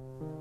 you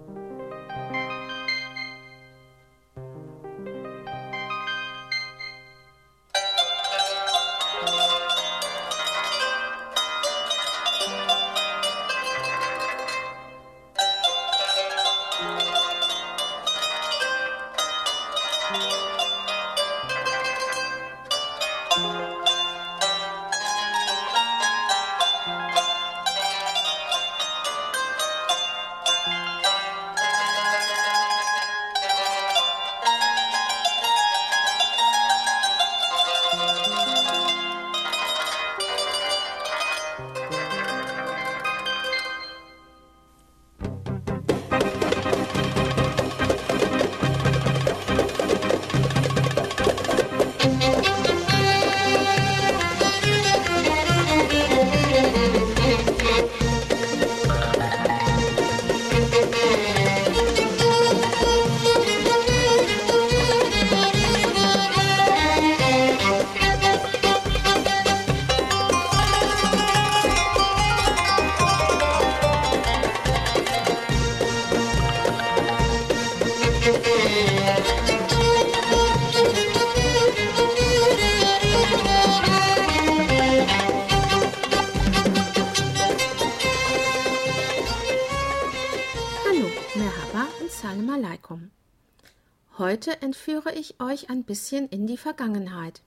Heute entführe ich euch ein bisschen in die Vergangenheit.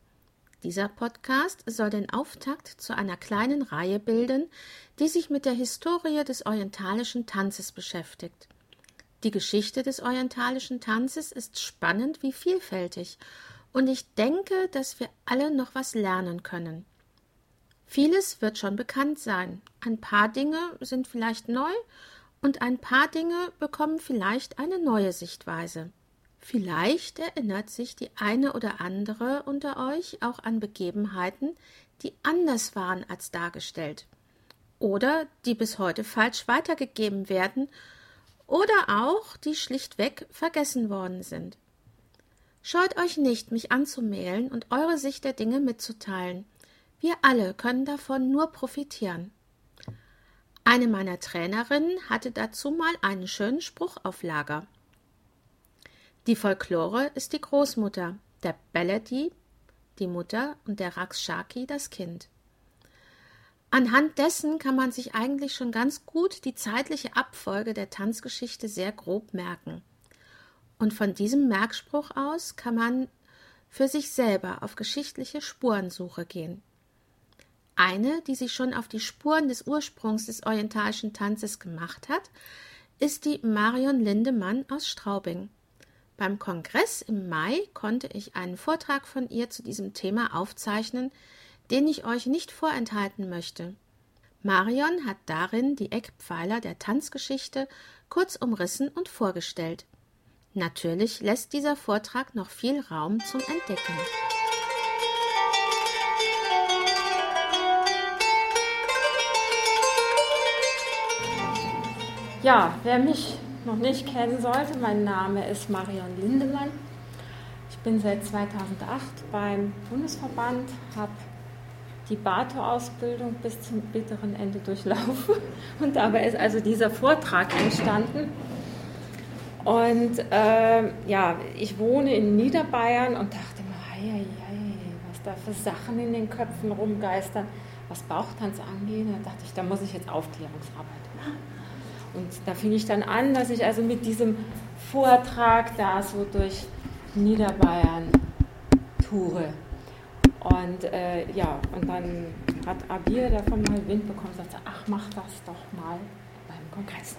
Dieser Podcast soll den Auftakt zu einer kleinen Reihe bilden, die sich mit der Historie des orientalischen Tanzes beschäftigt. Die Geschichte des orientalischen Tanzes ist spannend wie vielfältig, und ich denke, dass wir alle noch was lernen können. Vieles wird schon bekannt sein, ein paar Dinge sind vielleicht neu, und ein paar Dinge bekommen vielleicht eine neue Sichtweise. Vielleicht erinnert sich die eine oder andere unter euch auch an Begebenheiten, die anders waren als dargestellt oder die bis heute falsch weitergegeben werden oder auch die schlichtweg vergessen worden sind. Scheut euch nicht, mich anzumählen und eure Sicht der Dinge mitzuteilen. Wir alle können davon nur profitieren. Eine meiner Trainerinnen hatte dazu mal einen schönen Spruch auf Lager. Die Folklore ist die Großmutter, der Bellady die Mutter und der Rakshaki das Kind. Anhand dessen kann man sich eigentlich schon ganz gut die zeitliche Abfolge der Tanzgeschichte sehr grob merken. Und von diesem Merkspruch aus kann man für sich selber auf geschichtliche Spurensuche gehen. Eine, die sich schon auf die Spuren des Ursprungs des orientalischen Tanzes gemacht hat, ist die Marion Lindemann aus Straubing. Beim Kongress im Mai konnte ich einen Vortrag von ihr zu diesem Thema aufzeichnen, den ich euch nicht vorenthalten möchte. Marion hat darin die Eckpfeiler der Tanzgeschichte kurz umrissen und vorgestellt. Natürlich lässt dieser Vortrag noch viel Raum zum Entdecken. Ja, wer mich noch nicht kennen sollte, mein Name ist Marion Lindemann. Ich bin seit 2008 beim Bundesverband, habe die BATO-Ausbildung bis zum bitteren Ende durchlaufen und dabei ist also dieser Vortrag entstanden. Und äh, ja, ich wohne in Niederbayern und dachte mir, hei, hei, was da für Sachen in den Köpfen rumgeistern, was Bauchtanz angeht. Da dachte ich, da muss ich jetzt Aufklärungsarbeit machen. Und da fing ich dann an, dass ich also mit diesem Vortrag da so durch Niederbayern toure. Und äh, ja, und dann hat Abir davon mal Wind bekommen und sagte, ach, mach das doch mal beim Kongress.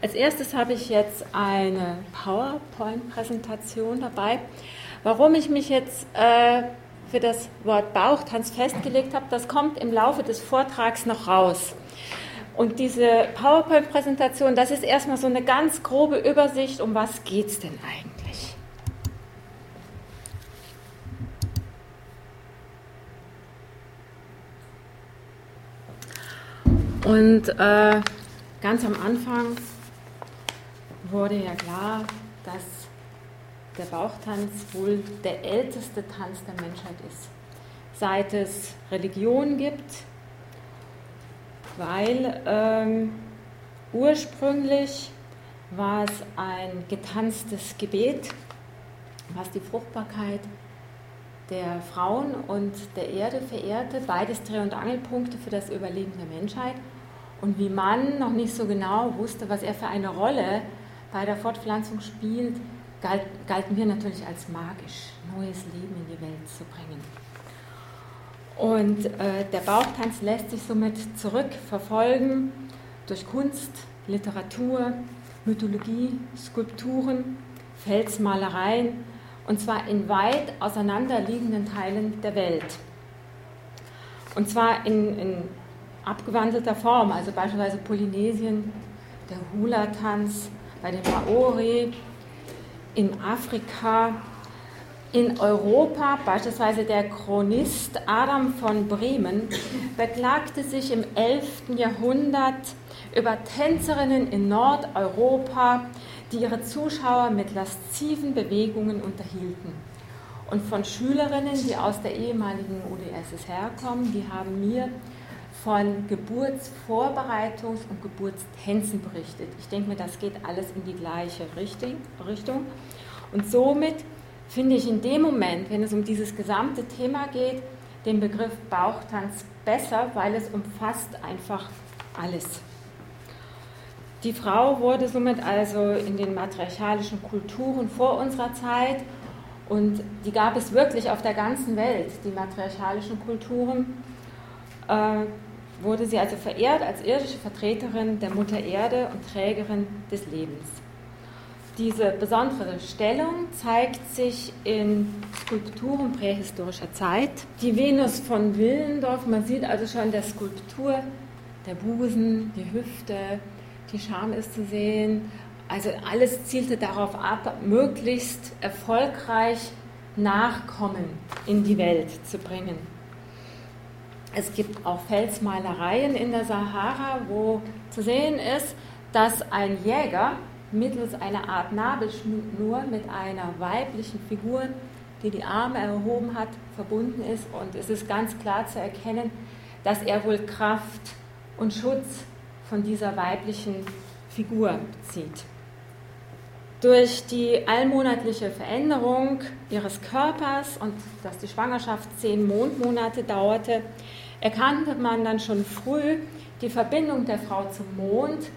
Als erstes habe ich jetzt eine PowerPoint-Präsentation dabei. Warum ich mich jetzt äh, für das Wort Bauchtanz festgelegt habe, das kommt im Laufe des Vortrags noch raus. Und diese PowerPoint-Präsentation, das ist erstmal so eine ganz grobe Übersicht, um was geht es denn eigentlich. Und äh, ganz am Anfang wurde ja klar, dass der Bauchtanz wohl der älteste Tanz der Menschheit ist. Seit es Religion gibt, weil ähm, ursprünglich war es ein getanztes Gebet, was die Fruchtbarkeit der Frauen und der Erde verehrte, beides Dreh- und Angelpunkte für das Überleben der Menschheit. Und wie man noch nicht so genau wusste, was er für eine Rolle bei der Fortpflanzung spielt, galt, galten wir natürlich als magisch, neues Leben in die Welt zu bringen. Und äh, der Bauchtanz lässt sich somit zurückverfolgen durch Kunst, Literatur, Mythologie, Skulpturen, Felsmalereien und zwar in weit auseinanderliegenden Teilen der Welt. Und zwar in, in abgewandelter Form, also beispielsweise Polynesien, der Hula-Tanz, bei den Maori, in Afrika, in Europa, beispielsweise der Chronist Adam von Bremen, beklagte sich im 11. Jahrhundert über Tänzerinnen in Nordeuropa, die ihre Zuschauer mit lasziven Bewegungen unterhielten. Und von Schülerinnen, die aus der ehemaligen UdSSR herkommen, die haben mir von Geburtsvorbereitungs- und Geburtstänzen berichtet. Ich denke mir, das geht alles in die gleiche Richtung. Und somit finde ich in dem Moment, wenn es um dieses gesamte Thema geht, den Begriff Bauchtanz besser, weil es umfasst einfach alles. Die Frau wurde somit also in den matriarchalischen Kulturen vor unserer Zeit und die gab es wirklich auf der ganzen Welt, die matriarchalischen Kulturen, äh, wurde sie also verehrt als irdische Vertreterin der Mutter Erde und Trägerin des Lebens. Diese besondere Stellung zeigt sich in Skulpturen prähistorischer Zeit. Die Venus von Willendorf, man sieht also schon der Skulptur der Busen, die Hüfte, die Scham ist zu sehen. Also alles zielte darauf ab, möglichst erfolgreich Nachkommen in die Welt zu bringen. Es gibt auch Felsmalereien in der Sahara, wo zu sehen ist, dass ein Jäger mittels einer Art Nabelschnur mit einer weiblichen Figur, die die Arme erhoben hat, verbunden ist. Und es ist ganz klar zu erkennen, dass er wohl Kraft und Schutz von dieser weiblichen Figur zieht. Durch die allmonatliche Veränderung ihres Körpers und dass die Schwangerschaft zehn Mondmonate dauerte, erkannte man dann schon früh die Verbindung der Frau zum Mond.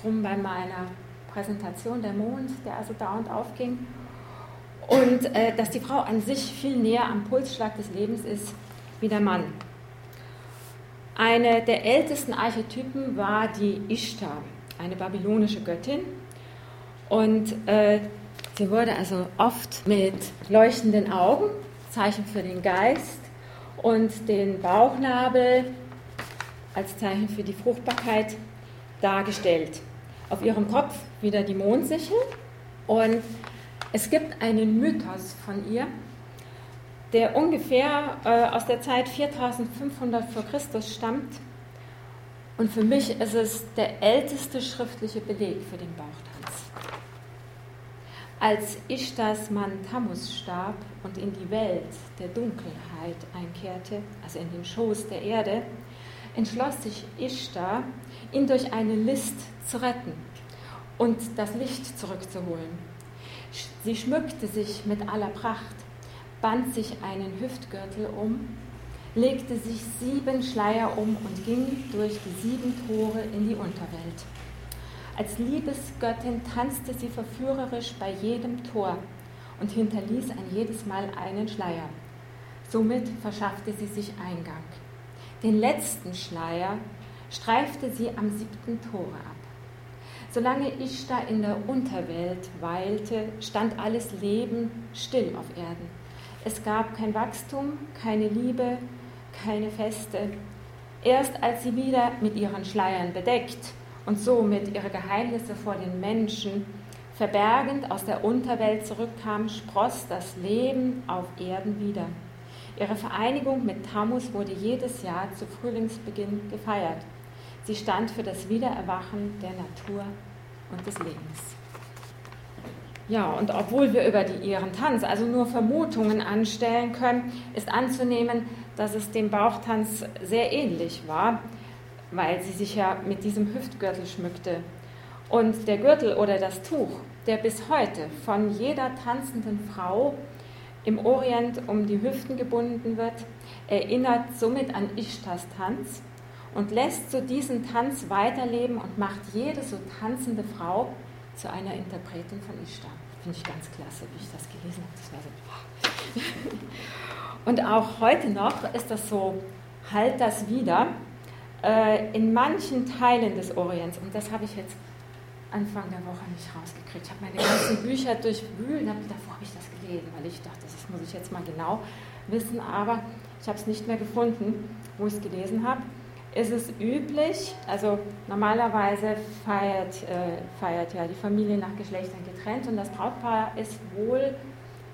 Drum bei meiner Präsentation der Mond, der also dauernd aufging. Und äh, dass die Frau an sich viel näher am Pulsschlag des Lebens ist wie der Mann. Eine der ältesten Archetypen war die Ishtar, eine babylonische Göttin. Und äh, sie wurde also oft mit leuchtenden Augen, Zeichen für den Geist, und den Bauchnabel als Zeichen für die Fruchtbarkeit dargestellt. Auf ihrem Kopf wieder die Mondsichel und es gibt einen Mythos von ihr, der ungefähr äh, aus der Zeit 4500 vor Christus stammt. Und für mich ist es der älteste schriftliche Beleg für den Bauchtanz. Als Ishtars Mann Tammuz starb und in die Welt der Dunkelheit einkehrte, also in den Schoß der Erde, entschloss sich Ishtar, ihn durch eine List zu retten und das Licht zurückzuholen. Sie schmückte sich mit aller Pracht band sich einen Hüftgürtel um, legte sich sieben Schleier um und ging durch die sieben Tore in die Unterwelt. Als Liebesgöttin tanzte sie verführerisch bei jedem Tor und hinterließ ein jedes Mal einen Schleier. Somit verschaffte sie sich Eingang. Den letzten Schleier streifte sie am siebten Tore ab. Solange Ishtar in der Unterwelt weilte, stand alles Leben still auf Erden. Es gab kein Wachstum, keine Liebe, keine Feste. Erst als sie wieder mit ihren Schleiern bedeckt und somit ihre Geheimnisse vor den Menschen verbergend aus der Unterwelt zurückkam, spross das Leben auf Erden wieder. Ihre Vereinigung mit Tammuz wurde jedes Jahr zu Frühlingsbeginn gefeiert. Sie stand für das Wiedererwachen der Natur und des Lebens. Ja, und obwohl wir über die, ihren Tanz also nur Vermutungen anstellen können, ist anzunehmen, dass es dem Bauchtanz sehr ähnlich war, weil sie sich ja mit diesem Hüftgürtel schmückte. Und der Gürtel oder das Tuch, der bis heute von jeder tanzenden Frau im Orient um die Hüften gebunden wird, erinnert somit an Ishtars Tanz und lässt so diesen Tanz weiterleben und macht jede so tanzende Frau zu einer Interpretin von Ishtar. Finde ich ganz klasse, wie ich das gelesen habe. Das so und auch heute noch ist das so, halt das wieder. Äh, in manchen Teilen des Orients, und das habe ich jetzt Anfang der Woche nicht rausgekriegt. Ich habe meine ganzen Bücher durchwühlt, davor habe ich das gelesen, weil ich dachte, das muss ich jetzt mal genau wissen, aber ich habe es nicht mehr gefunden, wo ich es gelesen habe. Ist es üblich, also normalerweise feiert, äh, feiert ja die Familie nach Geschlechtern getrennt und das Brautpaar ist wohl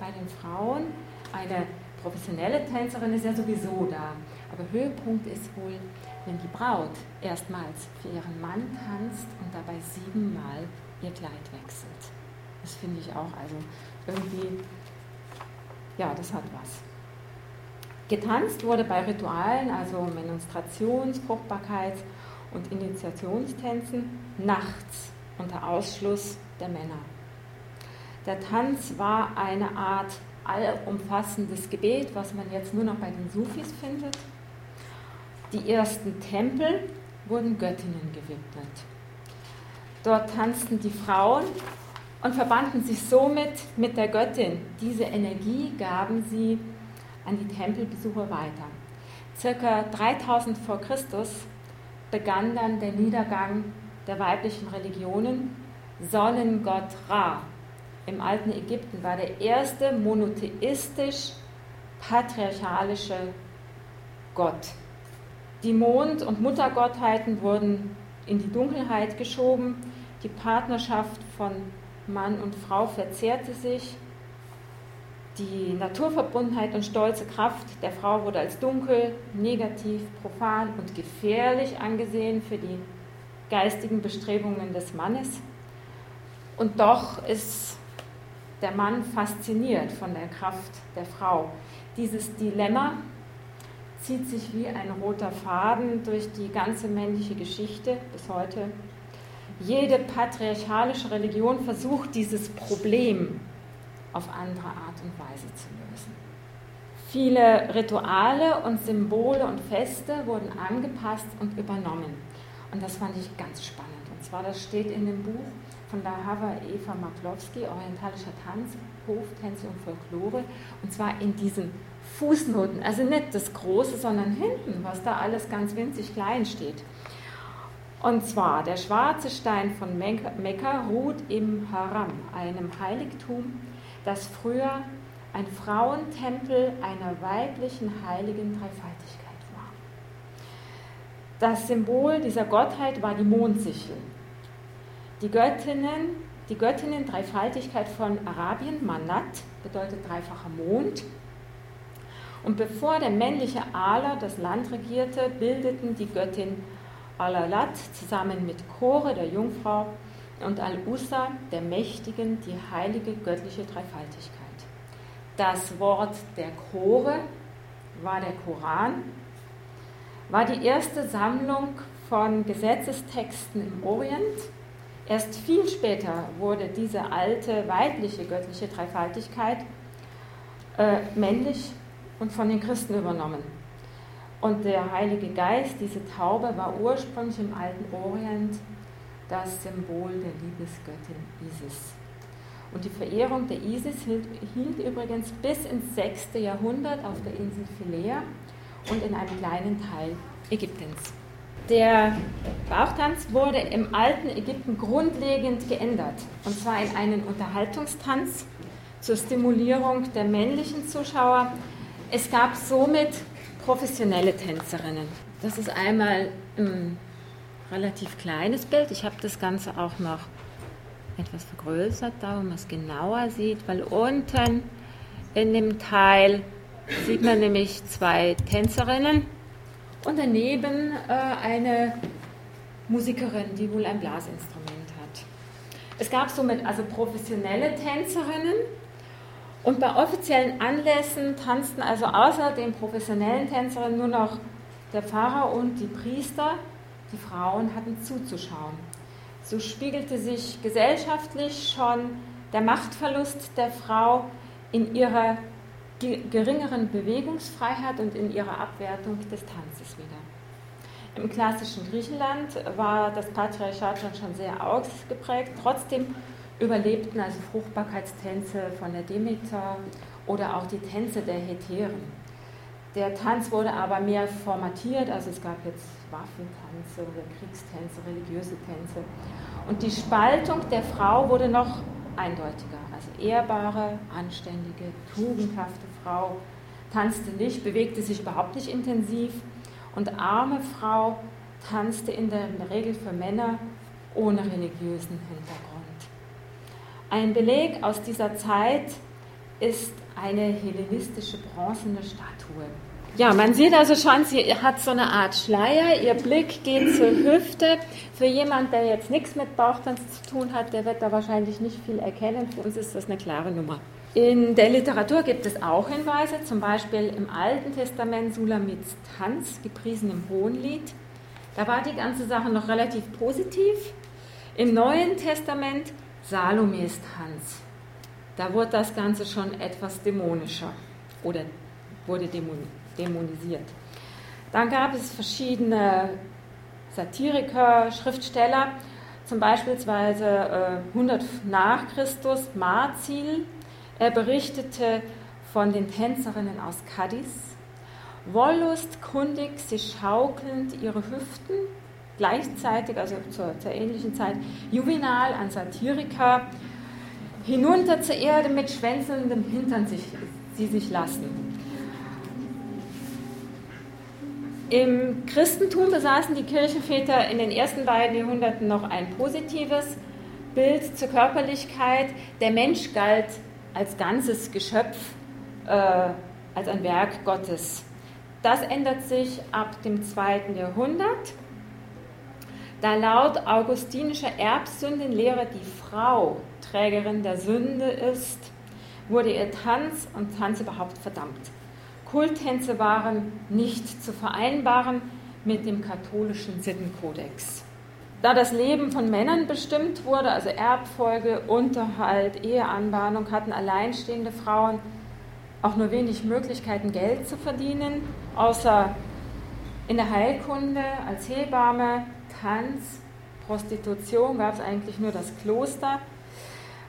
bei den Frauen, eine professionelle Tänzerin ist ja sowieso da, aber Höhepunkt ist wohl wenn die Braut erstmals für ihren Mann tanzt und dabei siebenmal ihr Kleid wechselt. Das finde ich auch, also irgendwie, ja, das hat was. Getanzt wurde bei Ritualen, also Menstruations-, Fruchtbarkeits- und Initiationstänzen, nachts unter Ausschluss der Männer. Der Tanz war eine Art allumfassendes Gebet, was man jetzt nur noch bei den Sufis findet. Die ersten Tempel wurden Göttinnen gewidmet. Dort tanzten die Frauen und verbanden sich somit mit der Göttin. Diese Energie gaben sie an die Tempelbesucher weiter. Circa 3000 vor Christus begann dann der Niedergang der weiblichen Religionen. Sonnengott Ra im alten Ägypten war der erste monotheistisch patriarchalische Gott. Die Mond- und Muttergottheiten wurden in die Dunkelheit geschoben. Die Partnerschaft von Mann und Frau verzehrte sich. Die Naturverbundenheit und stolze Kraft der Frau wurde als dunkel, negativ, profan und gefährlich angesehen für die geistigen Bestrebungen des Mannes. Und doch ist der Mann fasziniert von der Kraft der Frau. Dieses Dilemma zieht sich wie ein roter Faden durch die ganze männliche Geschichte bis heute. Jede patriarchalische Religion versucht dieses Problem auf andere Art und Weise zu lösen. Viele Rituale und Symbole und Feste wurden angepasst und übernommen. Und das fand ich ganz spannend. Und zwar, das steht in dem Buch von Lahava Eva Maklowski, Orientalischer Tanz, Hoftänze und Folklore. Und zwar in diesen Fußnoten, also nicht das Große, sondern hinten, was da alles ganz winzig klein steht. Und zwar, der schwarze Stein von Mekka ruht im Haram, einem Heiligtum, das früher ein Frauentempel einer weiblichen heiligen Dreifaltigkeit war. Das Symbol dieser Gottheit war die Mondsichel. Die Göttinnen, die Göttinnen Dreifaltigkeit von Arabien, Manat, bedeutet dreifacher Mond, und bevor der männliche Ala das Land regierte, bildeten die Göttin Alalat zusammen mit Chore, der Jungfrau, und Al-Usa, der Mächtigen, die heilige göttliche Dreifaltigkeit. Das Wort der Chore war der Koran, war die erste Sammlung von Gesetzestexten im Orient. Erst viel später wurde diese alte weibliche göttliche Dreifaltigkeit äh, männlich und von den Christen übernommen. Und der Heilige Geist, diese Taube, war ursprünglich im alten Orient das Symbol der Liebesgöttin Isis. Und die Verehrung der Isis hielt, hielt, übrigens bis ins 6. Jahrhundert auf der Insel Philea und in einem kleinen Teil Ägyptens. Der Bauchtanz wurde im alten Ägypten grundlegend geändert, und zwar in einen Unterhaltungstanz zur Stimulierung der männlichen Zuschauer es gab somit professionelle Tänzerinnen. Das ist einmal ein relativ kleines Bild. Ich habe das Ganze auch noch etwas vergrößert, da wo man es genauer sieht, weil unten in dem Teil sieht man nämlich zwei Tänzerinnen und daneben äh, eine Musikerin, die wohl ein Blasinstrument hat. Es gab somit also professionelle Tänzerinnen und bei offiziellen Anlässen tanzten also außer den professionellen Tänzerinnen nur noch der Pfarrer und die Priester. Die Frauen hatten zuzuschauen. so spiegelte sich gesellschaftlich schon der Machtverlust der Frau in ihrer geringeren Bewegungsfreiheit und in ihrer Abwertung des Tanzes wieder. Im klassischen Griechenland war das Patriarchat schon sehr ausgeprägt. Trotzdem überlebten also Fruchtbarkeitstänze von der Demeter oder auch die Tänze der Heteren. Der Tanz wurde aber mehr formatiert, also es gab jetzt Waffentänze oder Kriegstänze, religiöse Tänze. Und die Spaltung der Frau wurde noch eindeutiger. Also ehrbare, anständige, tugendhafte Frau tanzte nicht, bewegte sich überhaupt nicht intensiv und arme Frau tanzte in der, Regel für Männer ohne religiösen Hintergrund. Ein Beleg aus dieser Zeit ist eine hellenistische bronzene Statue. Ja, man sieht also schon, sie hat so eine Art Schleier, ihr Blick geht zur Hüfte. Für jemanden, der jetzt nichts mit Bauchtanz zu tun hat, der wird da wahrscheinlich nicht viel erkennen. Für uns ist das eine klare Nummer. In der Literatur gibt es auch Hinweise, zum Beispiel im Alten Testament Sulamits Tanz, gepriesen im Hohenlied. Da war die ganze Sache noch relativ positiv. Im Neuen Testament Salomes Tanz. Da wurde das Ganze schon etwas dämonischer oder wurde dämonisiert. Dann gab es verschiedene Satiriker, Schriftsteller, zum Beispiel äh, 100 nach Christus, Marzil. Er berichtete von den Tänzerinnen aus Cadiz. Wollustkundig, sie schaukelnd ihre Hüften, gleichzeitig, also zur, zur ähnlichen Zeit, Juvenal, ein Satiriker, hinunter zur Erde mit schwänzelndem Hintern sich, sie sich lassen. Im Christentum besaßen die Kirchenväter in den ersten beiden Jahrhunderten noch ein positives Bild zur Körperlichkeit. Der Mensch galt als ganzes Geschöpf, äh, als ein Werk Gottes. Das ändert sich ab dem zweiten Jahrhundert, da laut augustinischer Erbsündenlehre die Frau Trägerin der Sünde ist, wurde ihr Tanz und Tanz überhaupt verdammt. Kulttänze waren nicht zu vereinbaren mit dem katholischen Sittenkodex. Da das Leben von Männern bestimmt wurde, also Erbfolge, Unterhalt, Eheanbahnung, hatten alleinstehende Frauen auch nur wenig Möglichkeiten, Geld zu verdienen, außer in der Heilkunde als Hebamme, Tanz, Prostitution gab es eigentlich nur das Kloster.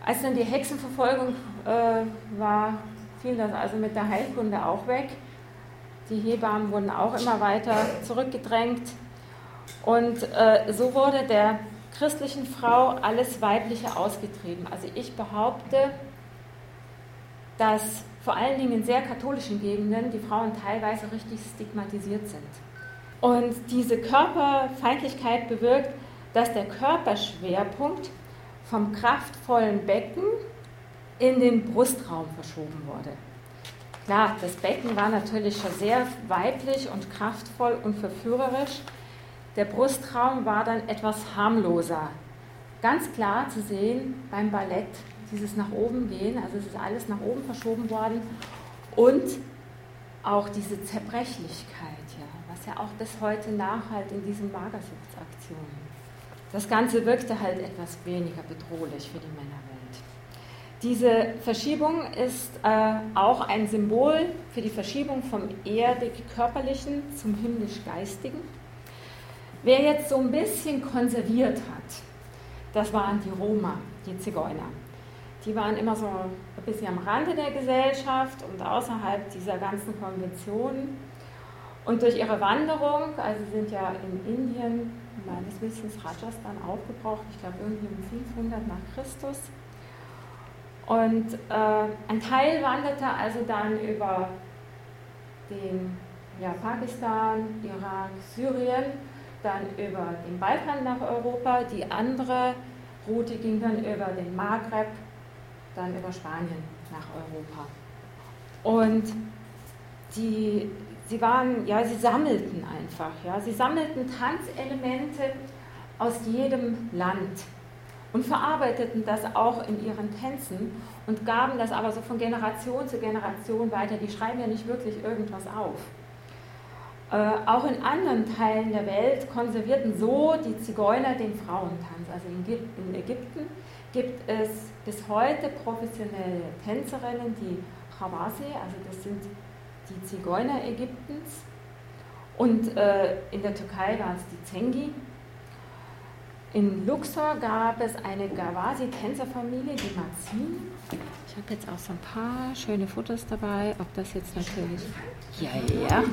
Als dann die Hexenverfolgung äh, war, fiel das also mit der Heilkunde auch weg. Die Hebammen wurden auch immer weiter zurückgedrängt. Und äh, so wurde der christlichen Frau alles Weibliche ausgetrieben. Also ich behaupte, dass vor allen Dingen in sehr katholischen Gegenden die Frauen teilweise richtig stigmatisiert sind. Und diese Körperfeindlichkeit bewirkt, dass der Körperschwerpunkt vom kraftvollen Becken in den Brustraum verschoben wurde. Klar, das Becken war natürlich schon sehr weiblich und kraftvoll und verführerisch. Der Brustraum war dann etwas harmloser. Ganz klar zu sehen beim Ballett, dieses nach oben gehen, also es ist alles nach oben verschoben worden und auch diese Zerbrechlichkeit, ja, was ja auch bis heute nachhalt in diesen Magersuchtsaktionen. Das Ganze wirkte halt etwas weniger bedrohlich für die Männerwelt. Diese Verschiebung ist äh, auch ein Symbol für die Verschiebung vom erdig-körperlichen zum himmlisch-geistigen. Wer jetzt so ein bisschen konserviert hat, das waren die Roma, die Zigeuner. Die waren immer so ein bisschen am Rande der Gesellschaft und außerhalb dieser ganzen Konventionen. Und durch ihre Wanderung, also sie sind ja in Indien meines Wissens Rajasthan aufgebraucht, ich glaube irgendwie um 500 nach Christus, und äh, ein Teil wanderte also dann über den ja, Pakistan, Irak, Syrien, dann über den Balkan nach Europa. Die andere Route ging dann über den Maghreb, dann über Spanien nach Europa. Und die, sie waren, ja, sie sammelten einfach, ja, sie sammelten Tanzelemente aus jedem Land und verarbeiteten das auch in ihren Tänzen und gaben das aber so von Generation zu Generation weiter. Die schreiben ja nicht wirklich irgendwas auf. Äh, auch in anderen Teilen der Welt konservierten so die Zigeuner den Frauentanz. Also in, Ägypten gibt es bis heute professionelle Tänzerinnen, die Khawasi, also das sind die Zigeuner Ägyptens. Und äh, in der Türkei waren es die Zengi. In Luxor gab es eine Gawasi-Tänzerfamilie, die Mazin. Ich habe jetzt auch so ein paar schöne Fotos dabei, ob das jetzt natürlich. Ja, ja.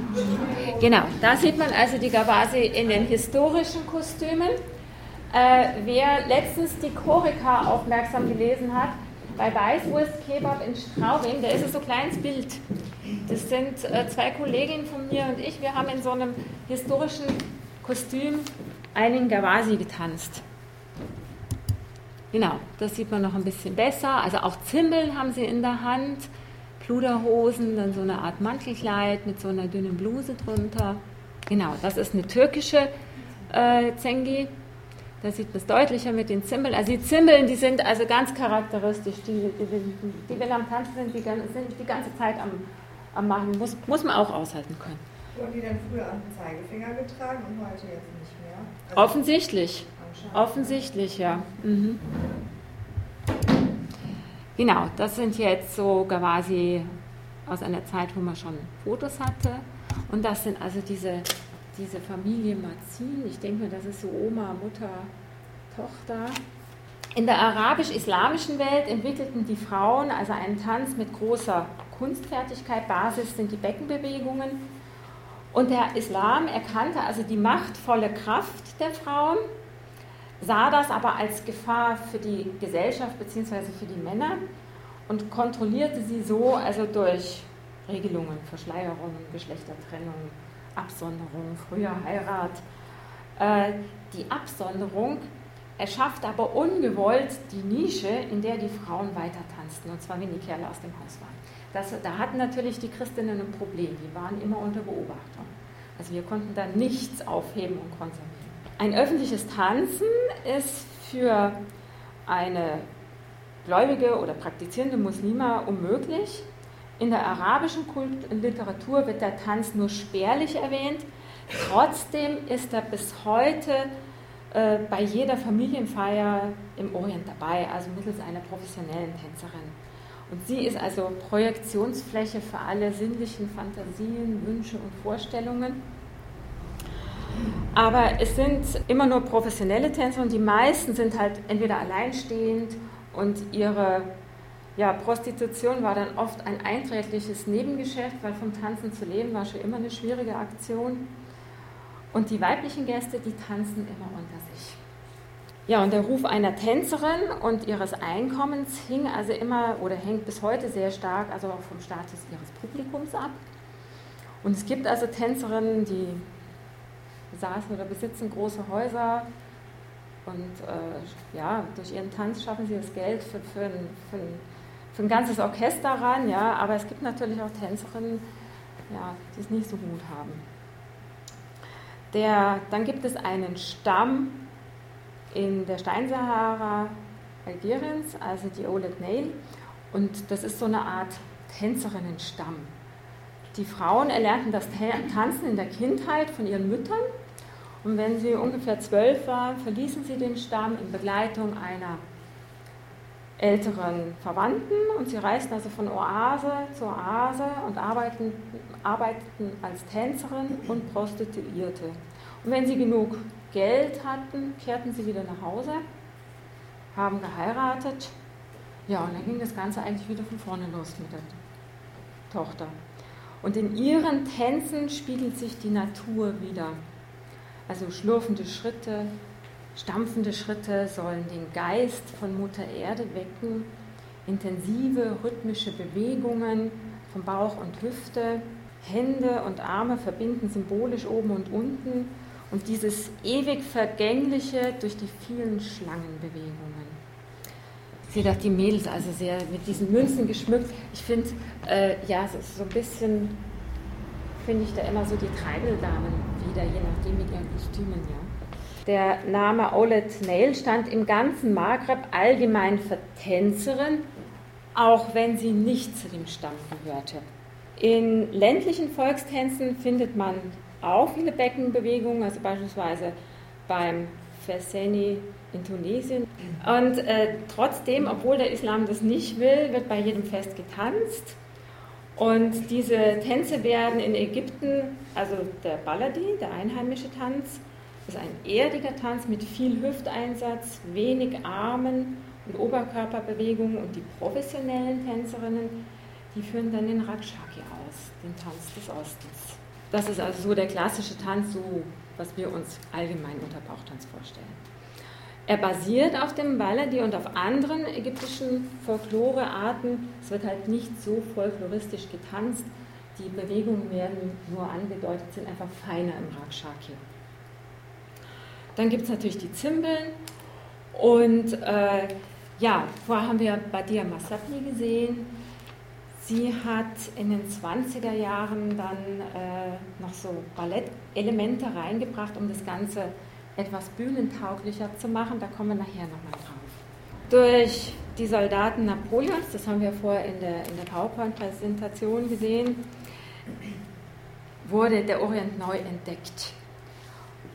Genau, da sieht man also die Gawasi in den historischen Kostümen. Äh, wer letztens die Chorika aufmerksam gelesen hat, bei Weißwurst Kebab in Straubing, da ist es so ein kleines Bild. Das sind äh, zwei Kolleginnen von mir und ich. Wir haben in so einem historischen Kostüm einen Gawasi getanzt. Genau, das sieht man noch ein bisschen besser. Also auch Zimbeln haben sie in der Hand, Pluderhosen, dann so eine Art Mantelkleid mit so einer dünnen Bluse drunter. Genau, das ist eine türkische äh, Zengi. Da sieht man es deutlicher mit den Zimbeln. Also die Zimbeln, die sind also ganz charakteristisch. Die, die, die wenn am Tanzen sind, die, sind die ganze Zeit am, am Machen. Muss, muss man auch aushalten können. Wurden die dann früher an den Zeigefinger getragen und heute jetzt nicht mehr? Also Offensichtlich. Offensichtlich, ja. Mhm. Genau, das sind jetzt so quasi aus einer Zeit, wo man schon Fotos hatte. Und das sind also diese, diese Familie Mazin. Ich denke mir, das ist so Oma, Mutter, Tochter. In der arabisch-islamischen Welt entwickelten die Frauen also einen Tanz mit großer Kunstfertigkeit. Basis sind die Beckenbewegungen. Und der Islam erkannte also die machtvolle Kraft der Frauen sah das aber als Gefahr für die Gesellschaft bzw. für die Männer und kontrollierte sie so, also durch Regelungen, Verschleierung, Geschlechtertrennung, Absonderung, früher Heirat. Äh, die Absonderung erschafft aber ungewollt die Nische, in der die Frauen weiter tanzten, und zwar wenn die Kerle aus dem Haus waren. Das, da hatten natürlich die Christinnen ein Problem, die waren immer unter Beobachtung. Also wir konnten da nichts aufheben und konservieren. Ein öffentliches Tanzen ist für eine gläubige oder praktizierende Muslima unmöglich. In der arabischen Kult Literatur wird der Tanz nur spärlich erwähnt. Trotzdem ist er bis heute äh, bei jeder Familienfeier im Orient dabei, also mittels einer professionellen Tänzerin. Und sie ist also Projektionsfläche für alle sinnlichen Fantasien, Wünsche und Vorstellungen. Aber es sind immer nur professionelle Tänzer und die meisten sind halt entweder alleinstehend und ihre ja, Prostitution war dann oft ein einträgliches Nebengeschäft, weil vom Tanzen zu leben war schon immer eine schwierige Aktion. Und die weiblichen Gäste, die tanzen immer unter sich. Ja, und der Ruf einer Tänzerin und ihres Einkommens hing also immer oder hängt bis heute sehr stark also auch vom Status ihres Publikums ab. Und es gibt also Tänzerinnen, die besaßen oder besitzen große Häuser und äh, ja, durch ihren Tanz schaffen sie das Geld für, für, für, ein, für ein ganzes Orchester ran, ja, aber es gibt natürlich auch Tänzerinnen, ja, die es nicht so gut haben. Der, dann gibt es einen Stamm in der Steinsahara Algeriens, also die Olet Nail, und das ist so eine Art Tänzerinnenstamm. Die Frauen erlernten das Tanzen in der Kindheit von ihren Müttern und wenn sie ungefähr zwölf waren, verließen sie den Stamm in Begleitung einer älteren Verwandten und sie reisten also von Oase zu Oase und arbeiteten, arbeiteten als Tänzerin und Prostituierte. Und wenn sie genug Geld hatten, kehrten sie wieder nach Hause, haben geheiratet. Ja, und dann ging das Ganze eigentlich wieder von vorne los mit der Tochter. Und in ihren Tänzen spiegelt sich die Natur wieder. Also schlurfende Schritte, stampfende Schritte sollen den Geist von Mutter Erde wecken, intensive rhythmische Bewegungen von Bauch und Hüfte, Hände und Arme verbinden symbolisch oben und unten und dieses ewig Vergängliche durch die vielen Schlangenbewegungen. Ich sehe doch die Mädels also sehr mit diesen Münzen geschmückt. Ich finde, äh, ja, so, so ein bisschen finde ich da immer so die Treideldamen wieder, je nachdem mit ihren Kostümen, ja. Der Name Olet Nail stand im ganzen Maghreb allgemein für Tänzerin, auch wenn sie nicht zu dem Stamm gehörte. In ländlichen Volkstänzen findet man auch viele Beckenbewegungen, also beispielsweise beim Feseni in Tunesien. Und äh, trotzdem, obwohl der Islam das nicht will, wird bei jedem Fest getanzt. Und diese Tänze werden in Ägypten, also der Baladi, der einheimische Tanz, ist ein erdiger Tanz mit viel Hüfteinsatz, wenig Armen und Oberkörperbewegungen. Und die professionellen Tänzerinnen, die führen dann den Rakshaki aus, den Tanz des Ostens. Das ist also so der klassische Tanz, so was wir uns allgemein unter Bauchtanz vorstellen. Er basiert auf dem Baladi und auf anderen ägyptischen Folklorearten. Es wird halt nicht so folkloristisch getanzt. Die Bewegungen werden nur angedeutet, sind einfach feiner im Rakshaki. Dann gibt es natürlich die Zimbeln. Und äh, ja, vorher haben wir Badia Masabni gesehen. Sie hat in den 20er Jahren dann äh, noch so Ballettelemente reingebracht, um das Ganze etwas bühnentauglicher zu machen. Da kommen wir nachher nochmal drauf. Durch die Soldaten Napoleons, das haben wir vorher in der, in der PowerPoint-Präsentation gesehen, wurde der Orient neu entdeckt.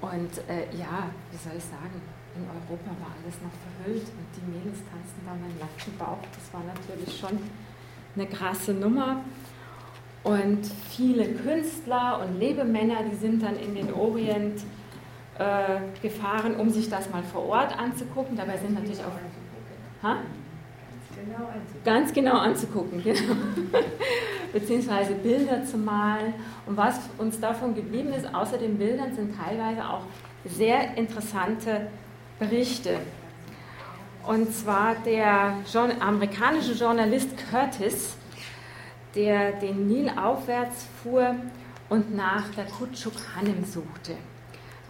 Und äh, ja, wie soll ich sagen, in Europa war alles noch verhüllt und die Mädels tanzten da mit nackten Bauch. Das war natürlich schon eine krasse Nummer. Und viele Künstler und Lebemänner, die sind dann in den Orient äh, gefahren, um sich das mal vor Ort anzugucken. Dabei sind natürlich auch. Ha? Ganz genau anzugucken, genau. Beziehungsweise Bilder zu malen. Und was uns davon geblieben ist, außer den Bildern, sind teilweise auch sehr interessante Berichte. Und zwar der amerikanische Journalist Curtis, der den Nil aufwärts fuhr und nach der Kutschuk Hanem suchte,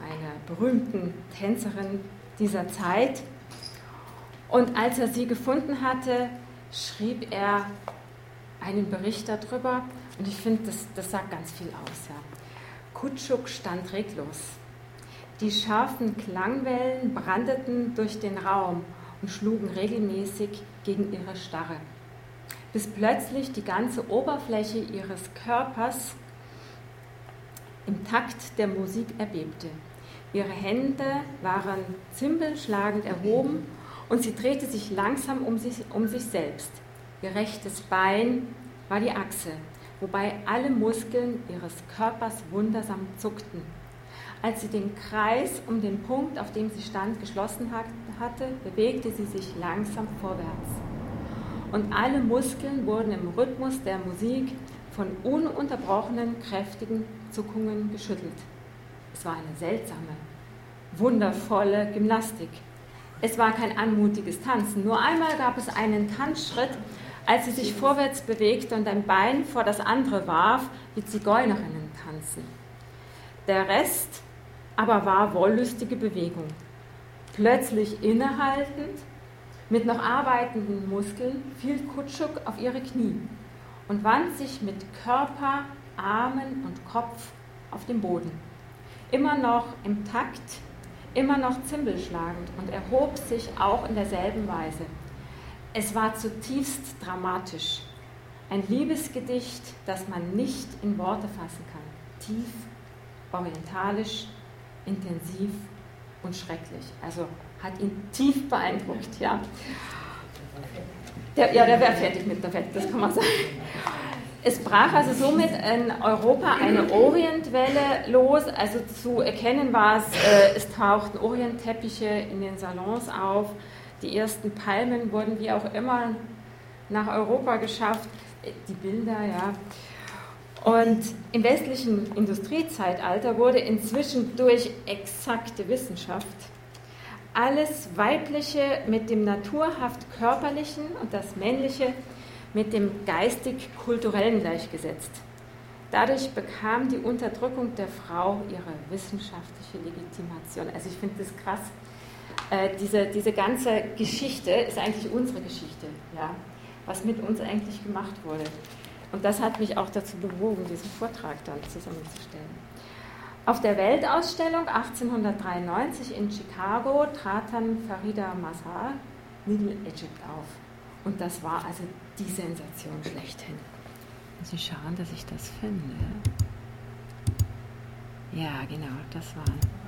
einer berühmten Tänzerin dieser Zeit. Und als er sie gefunden hatte, schrieb er einen Bericht darüber und ich finde, das, das sagt ganz viel aus. Ja. Kutschuk stand reglos. Die scharfen Klangwellen brandeten durch den Raum und schlugen regelmäßig gegen ihre Starre, bis plötzlich die ganze Oberfläche ihres Körpers im Takt der Musik erbebte. Ihre Hände waren zimbelschlagend erhoben und sie drehte sich langsam um sich, um sich selbst. Ihr rechtes Bein war die Achse, wobei alle Muskeln ihres Körpers wundersam zuckten. Als sie den Kreis um den Punkt, auf dem sie stand, geschlossen hatte, bewegte sie sich langsam vorwärts. Und alle Muskeln wurden im Rhythmus der Musik von ununterbrochenen, kräftigen Zuckungen geschüttelt. Es war eine seltsame, wundervolle Gymnastik. Es war kein anmutiges Tanzen. Nur einmal gab es einen Tanzschritt, als sie sich vorwärts bewegte und ein Bein vor das andere warf, wie Zigeunerinnen tanzen. Der Rest aber war wollüstige Bewegung. Plötzlich innehaltend, mit noch arbeitenden Muskeln, fiel Kutschuk auf ihre Knie und wand sich mit Körper, Armen und Kopf auf den Boden. Immer noch im Takt, immer noch zimbelschlagend und erhob sich auch in derselben Weise. Es war zutiefst dramatisch. Ein Liebesgedicht, das man nicht in Worte fassen kann. Tief, orientalisch, intensiv und schrecklich. Also hat ihn tief beeindruckt, ja. Der, ja, der wäre fertig mit der Welt, das kann man sagen. Es brach also somit in Europa eine Orientwelle los. Also zu erkennen war es, äh, es tauchten Orientteppiche in den Salons auf. Die ersten Palmen wurden wie auch immer nach Europa geschafft. Die Bilder, ja. Und im westlichen Industriezeitalter wurde inzwischen durch exakte Wissenschaft alles Weibliche mit dem naturhaft Körperlichen und das Männliche mit dem geistig-kulturellen gleichgesetzt. Dadurch bekam die Unterdrückung der Frau ihre wissenschaftliche Legitimation. Also ich finde das krass. Äh, diese, diese ganze Geschichte ist eigentlich unsere Geschichte, ja? was mit uns eigentlich gemacht wurde. Und das hat mich auch dazu bewogen, diesen Vortrag dann zusammenzustellen. Auf der Weltausstellung 1893 in Chicago trat dann Farida Mazhar Middle Egypt auf. Und das war also die Sensation schlechthin. Sie schauen, dass ich das finde. Ja, genau, das waren.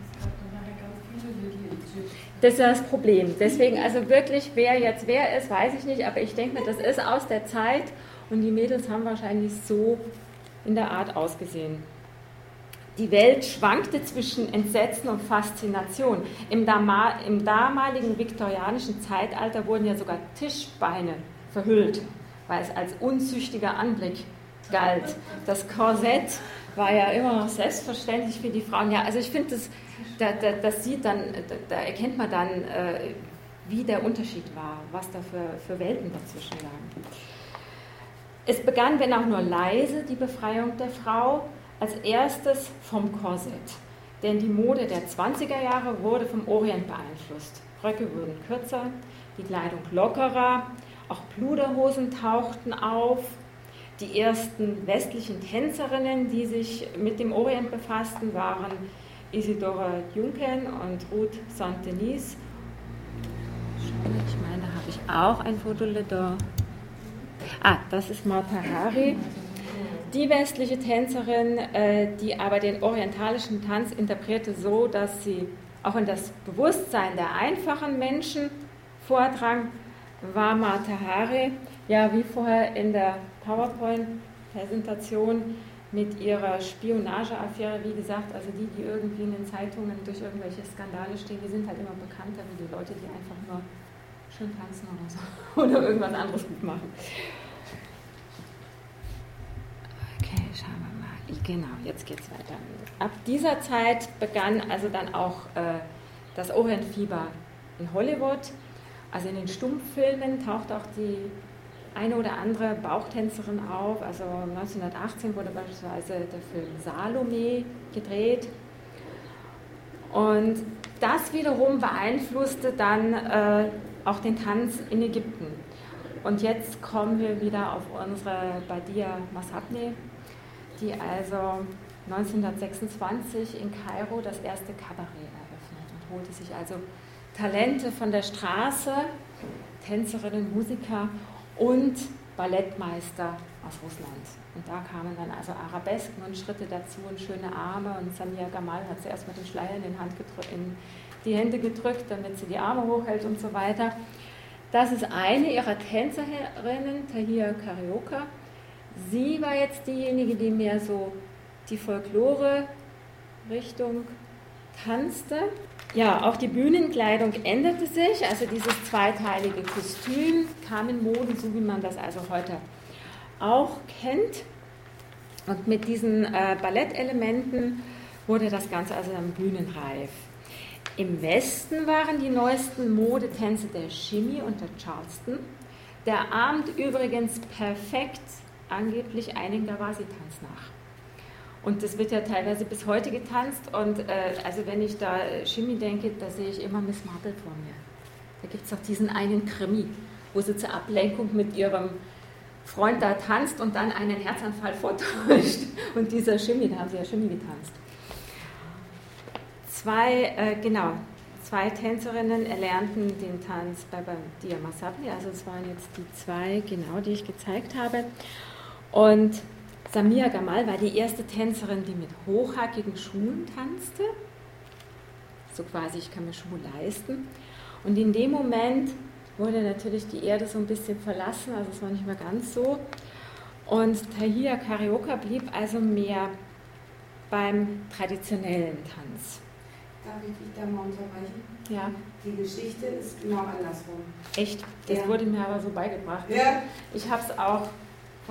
Das ist das Problem. Deswegen, also wirklich, wer jetzt wer ist, weiß ich nicht, aber ich denke mir, das ist aus der Zeit und die Mädels haben wahrscheinlich so in der Art ausgesehen. Die Welt schwankte zwischen Entsetzen und Faszination. Im, Im, damaligen viktorianischen Zeitalter wurden ja sogar Tischbeine verhüllt, weil es als unzüchtiger Anblick galt. Das Korsett war ja immer noch selbstverständlich für die Frauen. Ja, also ich finde, das, da, da, das sieht dann, da, da erkennt man dann, äh, wie der Unterschied war, was da für, für Welten dazwischen lagen. Es begann, wenn auch nur leise, die Befreiung der Frau, als erstes vom Korsett. Denn die Mode der 20er Jahre wurde vom Orient beeinflusst. Röcke wurden kürzer, die Kleidung lockerer, auch Pluderhosen tauchten auf. Die ersten westlichen Tänzerinnen, die sich mit dem Orient befassten, waren Isidora Juncken und Ruth Saint-Denis. Ich meine, da habe ich auch ein Foto da. Ah, das ist Martha Hari. Die westliche Tänzerin, äh, die aber den orientalischen Tanz interpretierte so, dass sie auch in das Bewusstsein der einfachen Menschen vordrang, war Martha Hari, ja wie vorher in der PowerPoint-Präsentation mit ihrer Spionageaffäre, wie gesagt, also die, die irgendwie in den Zeitungen durch irgendwelche Skandale stehen, die sind halt immer bekannter wie die Leute, die einfach nur schön tanzen oder so oder irgendwas anderes gut machen. Okay, schauen wir mal. Genau, jetzt geht es weiter. Ab dieser Zeit begann also dann auch äh, das Orientfieber in Hollywood. Also in den Stummfilmen taucht auch die eine oder andere Bauchtänzerin auf. Also 1918 wurde beispielsweise der Film Salome gedreht. Und das wiederum beeinflusste dann äh, auch den Tanz in Ägypten. Und jetzt kommen wir wieder auf unsere Badia Masabne, die also 1926 in Kairo das erste Kabarett eröffnet und holte sich also Talente von der Straße, Tänzerinnen, Musiker und Ballettmeister aus Russland. Und da kamen dann also Arabesken und Schritte dazu und schöne Arme. Und Samia Gamal hat zuerst mit den Schleier in, in die Hände gedrückt, damit sie die Arme hochhält und so weiter. Das ist eine ihrer Tänzerinnen, Tahir Karioka. Sie war jetzt diejenige, die mehr so die Folklore-Richtung tanzte. Ja, auch die Bühnenkleidung änderte sich, also dieses zweiteilige Kostüm kam in Mode, so wie man das also heute auch kennt. Und mit diesen äh, Ballettelementen wurde das Ganze also dann bühnenreif. Im Westen waren die neuesten Modetänze der Shimmy und der Charleston. Der ahmt übrigens perfekt angeblich einen Gawasi-Tanz nach. Und das wird ja teilweise bis heute getanzt. Und äh, also wenn ich da Shimmy denke, da sehe ich immer Miss Marple vor mir. Da gibt es auch diesen einen Krimi, wo sie zur Ablenkung mit ihrem Freund da tanzt und dann einen Herzanfall vortäuscht. Und dieser Shimmy, da haben sie ja Shimmy getanzt. Zwei, äh, genau, zwei Tänzerinnen erlernten den Tanz bei Badia Masabli. Also es waren jetzt die zwei, genau, die ich gezeigt habe. Und Samia Gamal war die erste Tänzerin, die mit hochhackigen Schuhen tanzte. So quasi, ich kann mir Schuhe leisten. Und in dem Moment wurde natürlich die Erde so ein bisschen verlassen, also es war nicht mehr ganz so. Und Tahia Karioka blieb also mehr beim traditionellen Tanz. Darf ich dich da mal unterbrechen? Ja. Die Geschichte ist genau andersrum. Echt? Das ja. wurde mir aber so beigebracht. Ja. Ich habe es auch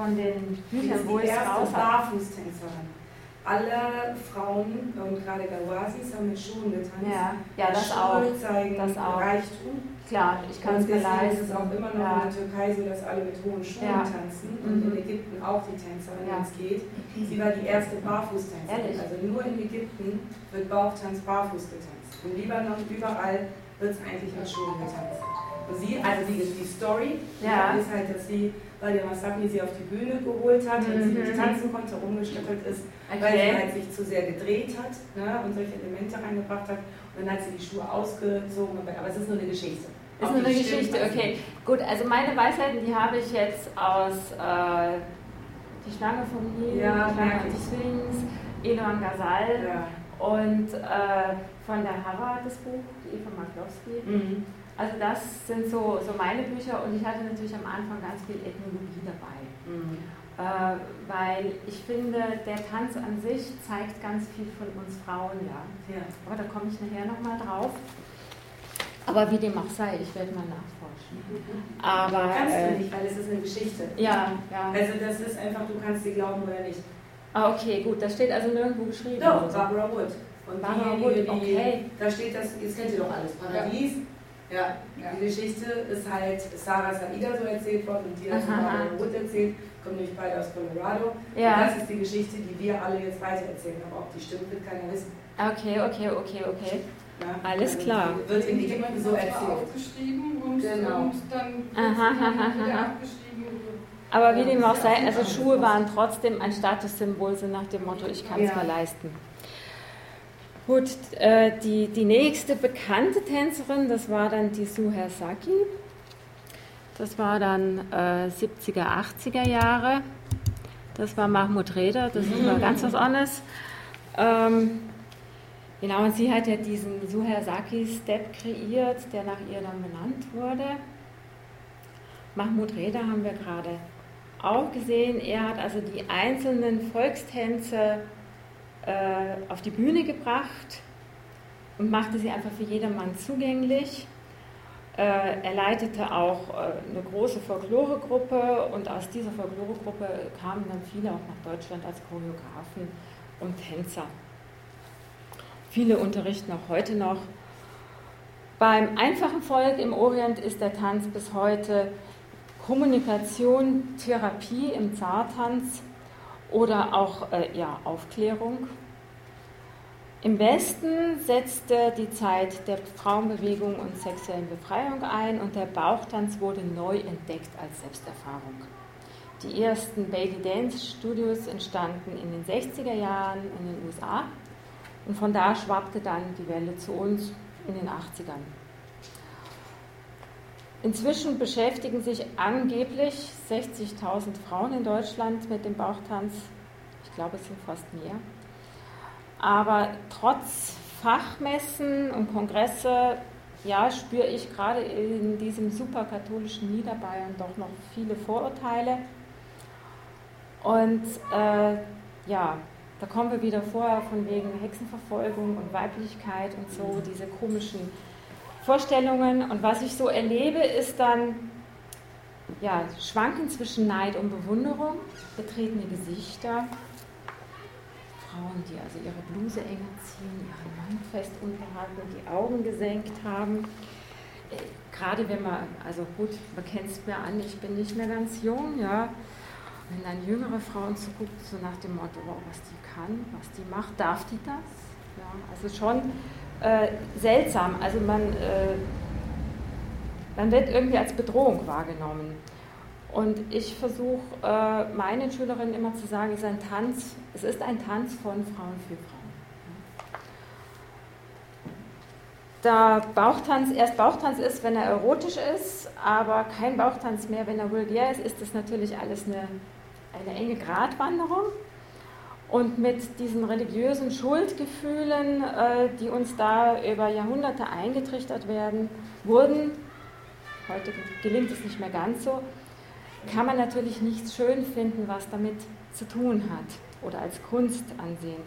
von den Büchern, wo ich es raus Barfußtänzerin. Alle Frauen und gerade Gawazis haben mit Schuhen getanzt. Ja, ja das Schuhe auch. zeigen das auch. Reichtum. Klar, ich kann es mir leisten. ist es auch immer noch ja. in der Türkei so, dass alle mit hohen Schuhen ja. tanzen und mhm. in Ägypten auch die Tänzerin, ja. wenn es geht. Sie war die erste Barfußtänzerin. Also nur in Ägypten wird Bauchtanz barfuß getanzt. Im Libanon überall wird es eigentlich mit Schuhen getanzt. Sie, also die, die Story, ja. ist halt, dass sie weil der Masaki sie auf die Bühne geholt hat und sie nicht mhm. tanzen konnte, rumgeschüttelt ist, okay. weil sie halt sich zu sehr gedreht hat ne, und solche Elemente reingebracht hat. Und dann hat sie die Schuhe ausgezogen, aber es ist nur eine Geschichte. Ist nur eine Geschichte, okay. Gut, also meine Weisheiten, die habe ich jetzt aus äh, Die Schlange vom Nil, ja, Die Schlange des Swings, Eloan Gazal. Ja. Und äh, von der Harvard das Buch, die Eva Maklowski. Mhm. Also das sind so, so meine Bücher und ich hatte natürlich am Anfang ganz viel Ethnologie dabei. Mhm. Äh, weil ich finde, der Tanz an sich zeigt ganz viel von uns Frauen, ja. ja. Aber da komme ich nachher nochmal drauf. Aber wie dem auch sei, ich werde mal nachforschen. Mhm. Aber, kannst äh, du nicht, weil es ist eine Geschichte. Ja, ja. Also das ist einfach, du kannst sie glauben oder nicht. Ah, okay, gut. Das steht also nirgendwo geschrieben. Doch. Barbara Wood. Und Barbara Wood, okay. Da steht das, jetzt kennt ihr doch alles, Paradies. Ja. Ja. Die Geschichte ist halt Sarah Saida so erzählt worden und die hat Barbara Wood erzählt. Kommen nämlich beide aus Colorado. Ja. Und das ist die Geschichte, die wir alle jetzt weiter erzählen. Aber ob die stimmt, wird keiner wissen. Okay, okay, okay, okay. Ja, Alles also klar. Wird in die so erzählt. aufgeschrieben und, genau. und dann aha, wieder abgeschrieben. Aber wie dem auch sei, also Schuhe waren trotzdem ein Statussymbol, so nach dem Motto, ich kann es ja. mal leisten. Gut, äh, die, die nächste bekannte Tänzerin, das war dann die Suher Saki. Das war dann äh, 70er, 80er Jahre. Das war Mahmoud Reda, das war ganz was anderes. Ähm, genau, und sie hat ja diesen Suher Saki Step kreiert, der nach ihr dann benannt wurde. Mahmoud Reda haben wir gerade auch gesehen, er hat also die einzelnen Volkstänze äh, auf die Bühne gebracht und machte sie einfach für jedermann zugänglich. Äh, er leitete auch äh, eine große Folkloregruppe und aus dieser Folkloregruppe kamen dann viele auch nach Deutschland als Choreografen und Tänzer. Viele unterrichten auch heute noch. Beim einfachen Volk im Orient ist der Tanz bis heute Kommunikation, Therapie im Zartanz oder auch äh, ja, Aufklärung. Im Westen setzte die Zeit der Frauenbewegung und sexuellen Befreiung ein und der Bauchtanz wurde neu entdeckt als Selbsterfahrung. Die ersten Baby Dance Studios entstanden in den 60er Jahren in den USA und von da schwappte dann die Welle zu uns in den 80ern. Inzwischen beschäftigen sich angeblich 60.000 Frauen in Deutschland mit dem Bauchtanz. Ich glaube, es sind fast mehr. Aber trotz Fachmessen und Kongresse, ja, spüre ich gerade in diesem superkatholischen Niederbayern doch noch viele Vorurteile. Und äh, ja, da kommen wir wieder vorher von wegen Hexenverfolgung und Weiblichkeit und so, diese komischen Vorstellungen. Und was ich so erlebe, ist dann ja, Schwanken zwischen Neid und Bewunderung, betretene Gesichter, Frauen, die also ihre Bluse enger ziehen, ihren Mann fest unterhalten, die Augen gesenkt haben. Äh, gerade wenn man, also gut, man kennt es mir an, ich bin nicht mehr ganz jung, ja. Wenn dann jüngere Frauen zuguckt, so nach dem Motto, oh, was die kann, was die macht, darf die das? Ja, also schon äh, seltsam. Also man, äh, man wird irgendwie als Bedrohung wahrgenommen. Und ich versuche äh, meinen Schülerinnen immer zu sagen, es ist ein Tanz, es ist ein Tanz von Frauen für Frauen. Da Bauchtanz erst Bauchtanz ist, wenn er erotisch ist, aber kein Bauchtanz mehr, wenn er vulgär ist, ist das natürlich alles eine, eine enge Gratwanderung. Und mit diesen religiösen Schuldgefühlen, äh, die uns da über Jahrhunderte eingetrichtert werden, wurden, heute gelingt es nicht mehr ganz so, kann man natürlich nichts schön finden, was damit zu tun hat oder als Kunst ansehen.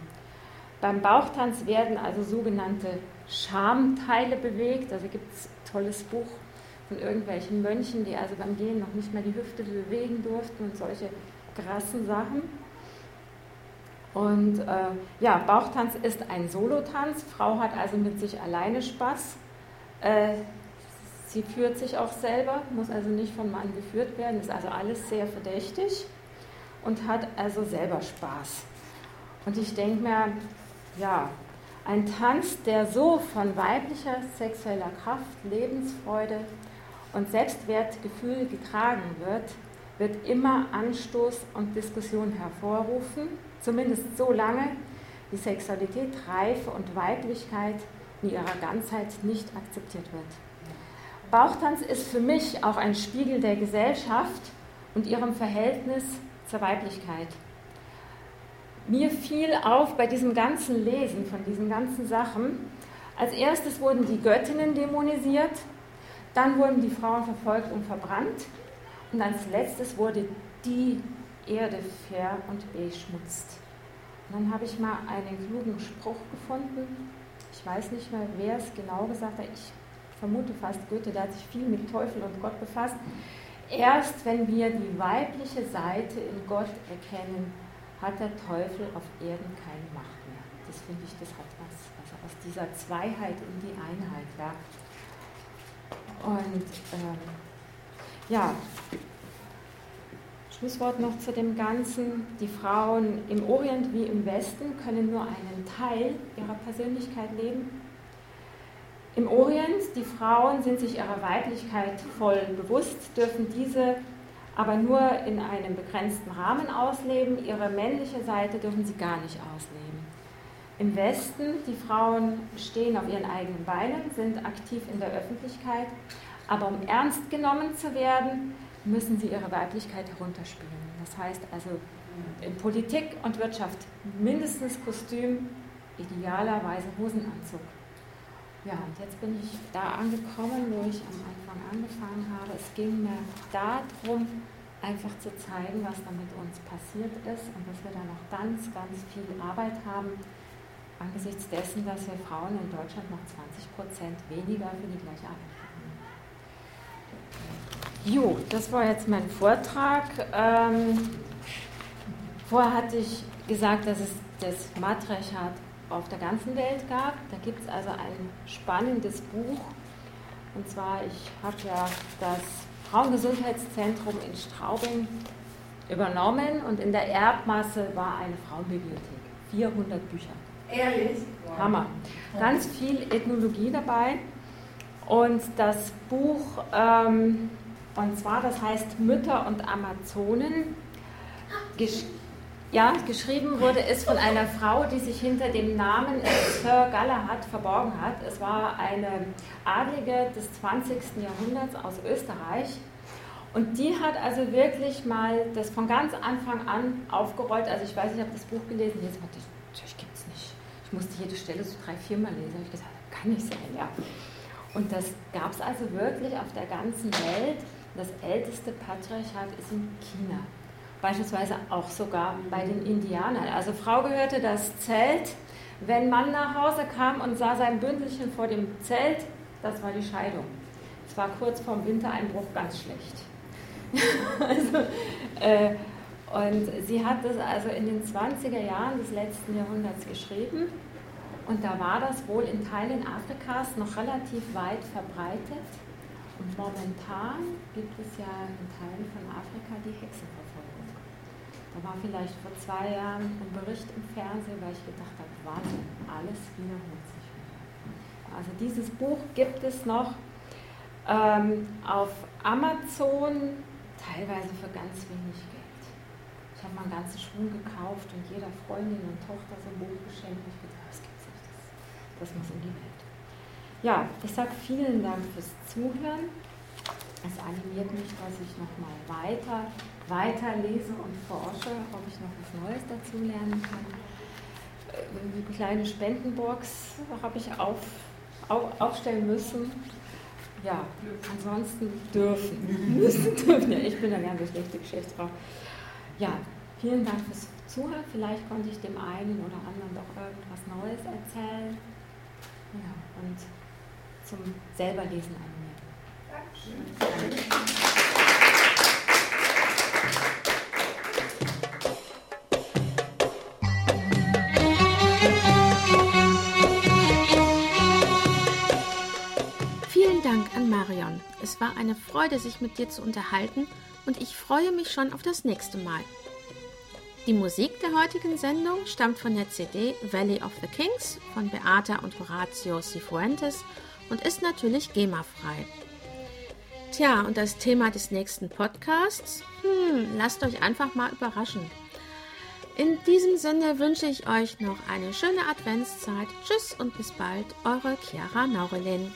Beim Bauchtanz werden also sogenannte Schamteile bewegt. Also gibt es ein tolles Buch von irgendwelchen Mönchen, die also beim Gehen noch nicht mehr die Hüfte bewegen durften und solche krassen Sachen. Und äh, ja, Bauchtanz ist ein Solotanz. Frau hat also mit sich alleine Spaß. Äh, sie führt sich auch selber, muss also nicht vom Mann geführt werden, ist also alles sehr verdächtig und hat also selber Spaß. Und ich denke mir, ja, ein Tanz, der so von weiblicher sexueller Kraft, Lebensfreude und Selbstwertgefühl getragen wird, wird immer Anstoß und Diskussion hervorrufen Zumindest so lange die Sexualität, Reife und Weiblichkeit in ihrer Ganzheit nicht akzeptiert wird. Bauchtanz ist für mich auch ein Spiegel der Gesellschaft und ihrem Verhältnis zur Weiblichkeit. mir fiel auf bei diesem ganzen Lesen von diesen ganzen Sachen, als erstes wurden die Göttinnen dämonisiert, dann wurden die Frauen verfolgt und verbrannt und als letztes wurde die Erde ver- und beschmutzt. Und dann habe ich mal einen klugen Spruch gefunden. Ich weiß nicht mehr, wer es genau gesagt hat. Ich vermute fast Goethe, der hat sich viel mit Teufel und Gott befasst. Erst wenn wir die weibliche Seite in Gott erkennen, hat der Teufel auf Erden keine Macht mehr. Das finde ich, das hat was, also aus dieser Zweiheit in die Einheit. Ja. Und ähm, ja, Schlusswort noch zu dem Ganzen. Die Frauen im Orient wie im Westen können nur einen Teil ihrer Persönlichkeit leben. Im Orient, die Frauen sind sich ihrer Weiblichkeit voll bewusst, dürfen diese aber nur in einem begrenzten Rahmen ausleben. Ihre männliche Seite dürfen sie gar nicht ausleben. Im Westen, die Frauen stehen auf ihren eigenen Beinen, sind aktiv in der Öffentlichkeit, aber um ernst genommen zu werden, müssen sie ihre Weiblichkeit herunterspielen. Das heißt also in Politik und Wirtschaft mindestens Kostüm, idealerweise Hosenanzug. Ja, und jetzt bin ich da angekommen, wo ich am Anfang angefangen habe. Es ging mir darum, einfach zu zeigen, was da mit uns passiert ist und dass wir da noch ganz, ganz viel Arbeit haben, angesichts dessen, dass wir Frauen in Deutschland noch 20 Prozent weniger für die gleiche Arbeit haben. Jo, das war jetzt mein Vortrag. Ähm, vorher hatte ich gesagt, dass es das Matriarchat auf der ganzen Welt gab. Da gibt es also ein spannendes Buch. Und zwar, ich habe ja das Frauengesundheitszentrum in Straubing übernommen und in der Erbmasse war eine Frauenbibliothek. 400 Bücher. Ehrlich? Hammer. Ganz viel Ethnologie dabei. Und das Buch, ähm, und zwar, das heißt Mütter und Amazonen, ja, geschrieben wurde es von einer Frau, die sich hinter dem Namen Sir Galahad verborgen hat. Es war eine Adlige des 20. Jahrhunderts aus Österreich. Und die hat also wirklich mal das von ganz Anfang an aufgerollt. Also ich weiß, ich habe das Buch gelesen, jetzt war das, natürlich gibt es nicht. Ich musste jede Stelle so drei, vier Mal lesen. Ich gesagt, das kann nicht sein, ja. Und das gab es also wirklich auf der ganzen Welt. Das älteste Patriarchat ist in China beispielsweise auch sogar bei den Indianern. Also Frau gehörte das Zelt. Wenn Mann nach Hause kam und sah sein Bündelchen vor dem Zelt, das war die Scheidung. Es war kurz vorm Wintereinbruch ganz schlecht. also, äh, und sie hat das also in den 20er Jahren des letzten Jahrhunderts geschrieben. Und da war das wohl in Teilen Afrikas noch relativ weit verbreitet. Und momentan gibt es ja in Teilen von Afrika die Hexenverfolgung. Da war vielleicht vor zwei Jahren ein Bericht im Fernsehen, weil ich gedacht habe, Wahnsinn, alles wiederholt sich wieder. Also dieses Buch gibt es noch ähm, auf Amazon, teilweise für ganz wenig Geld. Ich habe mal einen ganzen Schwung gekauft und jeder Freundin und Tochter so ein Buch geschenkt. Ich gedacht, das gibt's nicht, das muss in die Welt. Ja, ich sage vielen Dank fürs Zuhören. Es animiert mich, dass ich nochmal weiter weiterlese und forsche, ob ich noch was Neues dazu lernen kann. Eine äh, kleine Spendenbox habe ich auf, auf, aufstellen müssen. Ja, ansonsten dürfen. Müssen dürfen. Ja, ich bin da gerne schlechte Geschäftsfrau. Ja, vielen Dank fürs Zuhören. Vielleicht konnte ich dem einen oder anderen doch irgendwas Neues erzählen. Ja, und zum selberlesen animieren. Dankeschön. Marion. Es war eine Freude, sich mit dir zu unterhalten und ich freue mich schon auf das nächste Mal. Die Musik der heutigen Sendung stammt von der CD Valley of the Kings von Beata und Horatio Cifuentes und ist natürlich GEMA-frei. Tja, und das Thema des nächsten Podcasts? Hm, lasst euch einfach mal überraschen. In diesem Sinne wünsche ich euch noch eine schöne Adventszeit. Tschüss und bis bald, eure Chiara Naurelin.